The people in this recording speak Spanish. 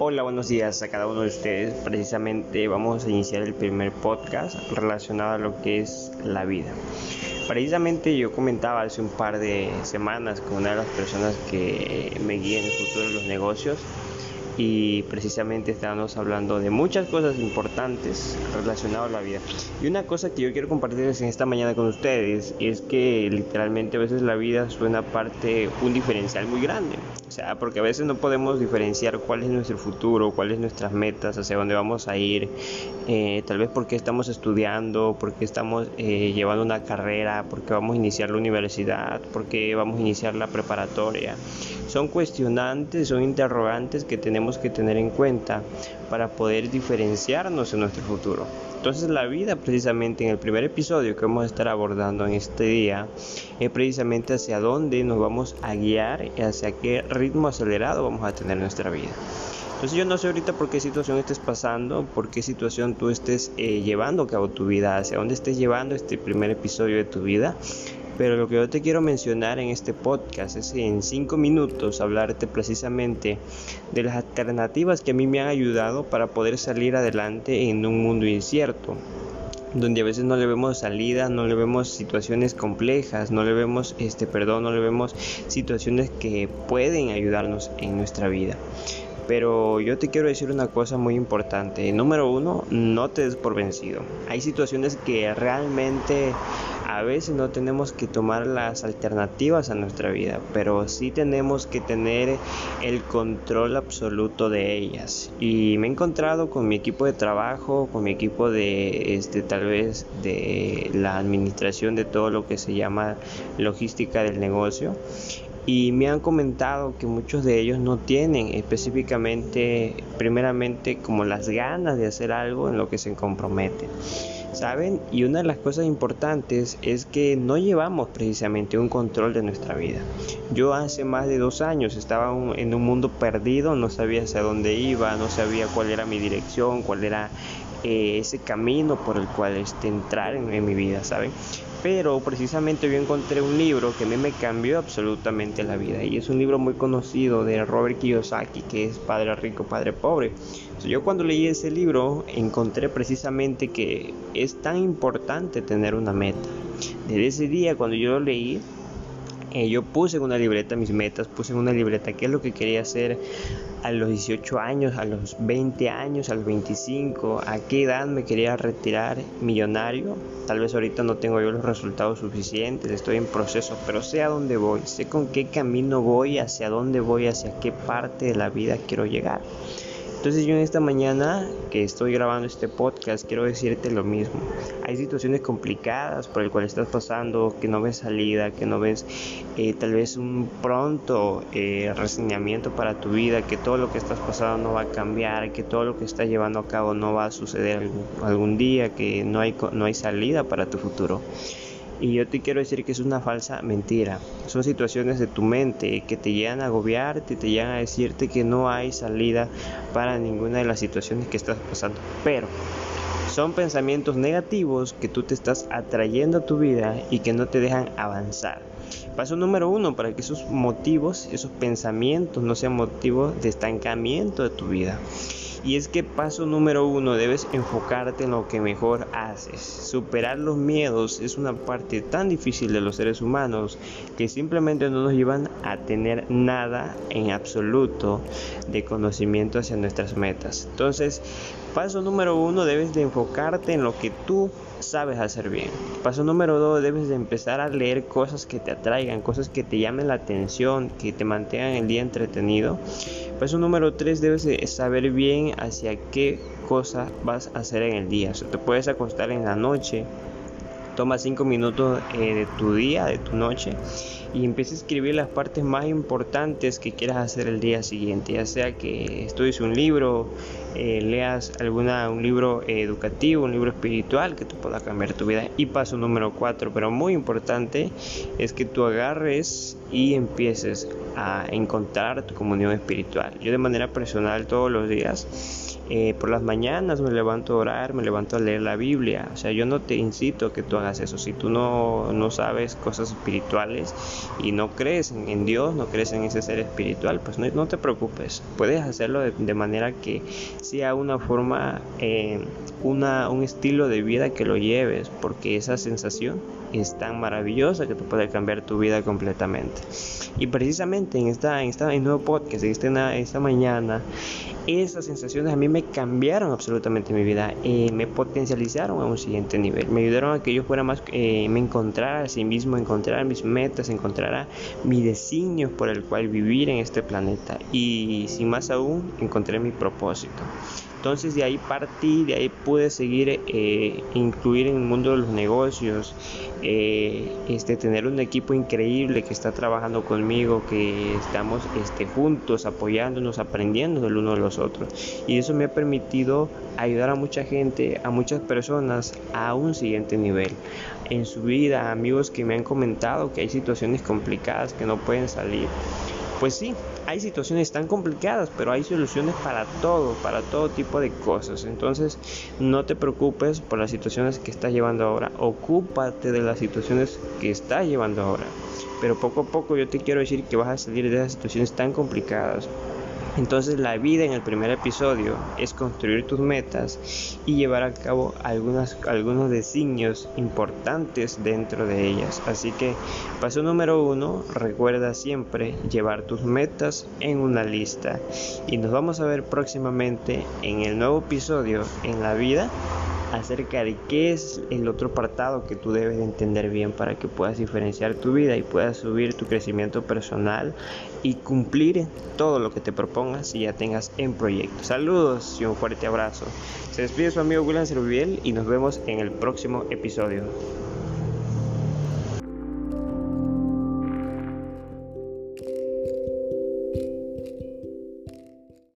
Hola, buenos días a cada uno de ustedes. Precisamente vamos a iniciar el primer podcast relacionado a lo que es la vida. Precisamente yo comentaba hace un par de semanas con una de las personas que me guía en el futuro de los negocios y precisamente estábamos hablando de muchas cosas importantes relacionadas a la vida. Y una cosa que yo quiero compartirles en esta mañana con ustedes es que literalmente a veces la vida suena parte un diferencial muy grande. O sea, porque a veces no podemos diferenciar cuál es nuestro futuro, cuáles nuestras metas, hacia dónde vamos a ir, eh, tal vez porque estamos estudiando, porque estamos eh, llevando una carrera, porque vamos a iniciar la universidad, porque vamos a iniciar la preparatoria son cuestionantes, son interrogantes que tenemos que tener en cuenta para poder diferenciarnos en nuestro futuro. Entonces la vida precisamente en el primer episodio que vamos a estar abordando en este día es precisamente hacia dónde nos vamos a guiar y hacia qué ritmo acelerado vamos a tener nuestra vida. Entonces yo no sé ahorita por qué situación estés pasando, por qué situación tú estés eh, llevando a cabo tu vida, hacia dónde estés llevando este primer episodio de tu vida. Pero lo que yo te quiero mencionar en este podcast es en cinco minutos hablarte precisamente de las alternativas que a mí me han ayudado para poder salir adelante en un mundo incierto donde a veces no le vemos salida, no le vemos situaciones complejas, no le vemos este perdón, no le vemos situaciones que pueden ayudarnos en nuestra vida. Pero yo te quiero decir una cosa muy importante. Número uno, no te des por vencido. Hay situaciones que realmente a veces no tenemos que tomar las alternativas a nuestra vida, pero sí tenemos que tener el control absoluto de ellas. Y me he encontrado con mi equipo de trabajo, con mi equipo de este tal vez de la administración de todo lo que se llama logística del negocio y me han comentado que muchos de ellos no tienen específicamente, primeramente, como las ganas de hacer algo en lo que se comprometen. ¿Saben? Y una de las cosas importantes es que no llevamos precisamente un control de nuestra vida. Yo hace más de dos años estaba en un mundo perdido, no sabía hacia dónde iba, no sabía cuál era mi dirección, cuál era eh, ese camino por el cual este, entrar en, en mi vida, ¿saben? pero precisamente yo encontré un libro que a mí me cambió absolutamente la vida y es un libro muy conocido de Robert Kiyosaki que es Padre Rico, Padre Pobre. yo cuando leí ese libro encontré precisamente que es tan importante tener una meta. Desde ese día cuando yo lo leí eh, yo puse en una libreta mis metas, puse en una libreta qué es lo que quería hacer a los 18 años, a los 20 años, a los 25, a qué edad me quería retirar millonario. Tal vez ahorita no tengo yo los resultados suficientes, estoy en proceso, pero sé a dónde voy, sé con qué camino voy, hacia dónde voy, hacia qué parte de la vida quiero llegar. Entonces yo en esta mañana que estoy grabando este podcast quiero decirte lo mismo. Hay situaciones complicadas por el cual estás pasando, que no ves salida, que no ves eh, tal vez un pronto eh, reseñamiento para tu vida, que todo lo que estás pasando no va a cambiar, que todo lo que estás llevando a cabo no va a suceder algún, algún día, que no hay, no hay salida para tu futuro. Y yo te quiero decir que es una falsa mentira. Son situaciones de tu mente que te llegan a agobiarte, te llegan a decirte que no hay salida para ninguna de las situaciones que estás pasando. Pero son pensamientos negativos que tú te estás atrayendo a tu vida y que no te dejan avanzar. Paso número uno, para que esos motivos, esos pensamientos no sean motivos de estancamiento de tu vida. Y es que paso número uno, debes enfocarte en lo que mejor haces. Superar los miedos es una parte tan difícil de los seres humanos que simplemente no nos llevan a tener nada en absoluto de conocimiento hacia nuestras metas. Entonces, paso número uno, debes de enfocarte en lo que tú sabes hacer bien. Paso número dos, debes de empezar a leer cosas que te atraigan, cosas que te llamen la atención, que te mantengan el día entretenido. Paso número tres, debes de saber bien hacia qué cosa vas a hacer en el día. O te puedes acostar en la noche, toma cinco minutos eh, de tu día, de tu noche y empieza a escribir las partes más importantes que quieras hacer el día siguiente, ya sea que estudies un libro, eh, leas alguna, un libro educativo, un libro espiritual que te pueda cambiar tu vida. Y paso número cuatro, pero muy importante, es que tú agarres y empieces a encontrar tu comunión espiritual. Yo de manera personal todos los días eh, por las mañanas me levanto a orar, me levanto a leer la Biblia. O sea, yo no te incito a que tú hagas eso. Si tú no, no sabes cosas espirituales y no crees en, Dios, no crees en ese ser espiritual, pues no, te preocupes. Puedes hacerlo de, manera que sea una forma, eh, una, un estilo de vida que lo lleves, porque esa sensación es tan maravillosa que te puede cambiar tu vida completamente. Y precisamente en esta, en esta nuevo podcast, esta, esta mañana, esas sensaciones a mí me cambiaron absolutamente mi vida, eh, me potencializaron a un siguiente nivel, me ayudaron a que yo fuera más, eh, me encontrara a sí mismo, encontrara mis metas, encontrara mi designio por el cual vivir en este planeta y sin más aún encontré mi propósito. Entonces de ahí partí, de ahí pude seguir eh, incluir en el mundo de los negocios, eh, este, tener un equipo increíble que está trabajando conmigo, que estamos este, juntos, apoyándonos, aprendiendo del uno de los otros. Y eso me ha permitido ayudar a mucha gente, a muchas personas a un siguiente nivel. En su vida, amigos que me han comentado que hay situaciones complicadas que no pueden salir pues sí, hay situaciones tan complicadas, pero hay soluciones para todo, para todo tipo de cosas. Entonces, no te preocupes por las situaciones que estás llevando ahora, ocúpate de las situaciones que estás llevando ahora. Pero poco a poco yo te quiero decir que vas a salir de esas situaciones tan complicadas entonces la vida en el primer episodio es construir tus metas y llevar a cabo algunos designios importantes dentro de ellas. Así que paso número uno, recuerda siempre llevar tus metas en una lista. Y nos vamos a ver próximamente en el nuevo episodio en la vida acerca de qué es el otro apartado que tú debes de entender bien para que puedas diferenciar tu vida y puedas subir tu crecimiento personal y cumplir todo lo que te propongas y ya tengas en proyecto. Saludos y un fuerte abrazo. Se despide su amigo William Serviel y nos vemos en el próximo episodio.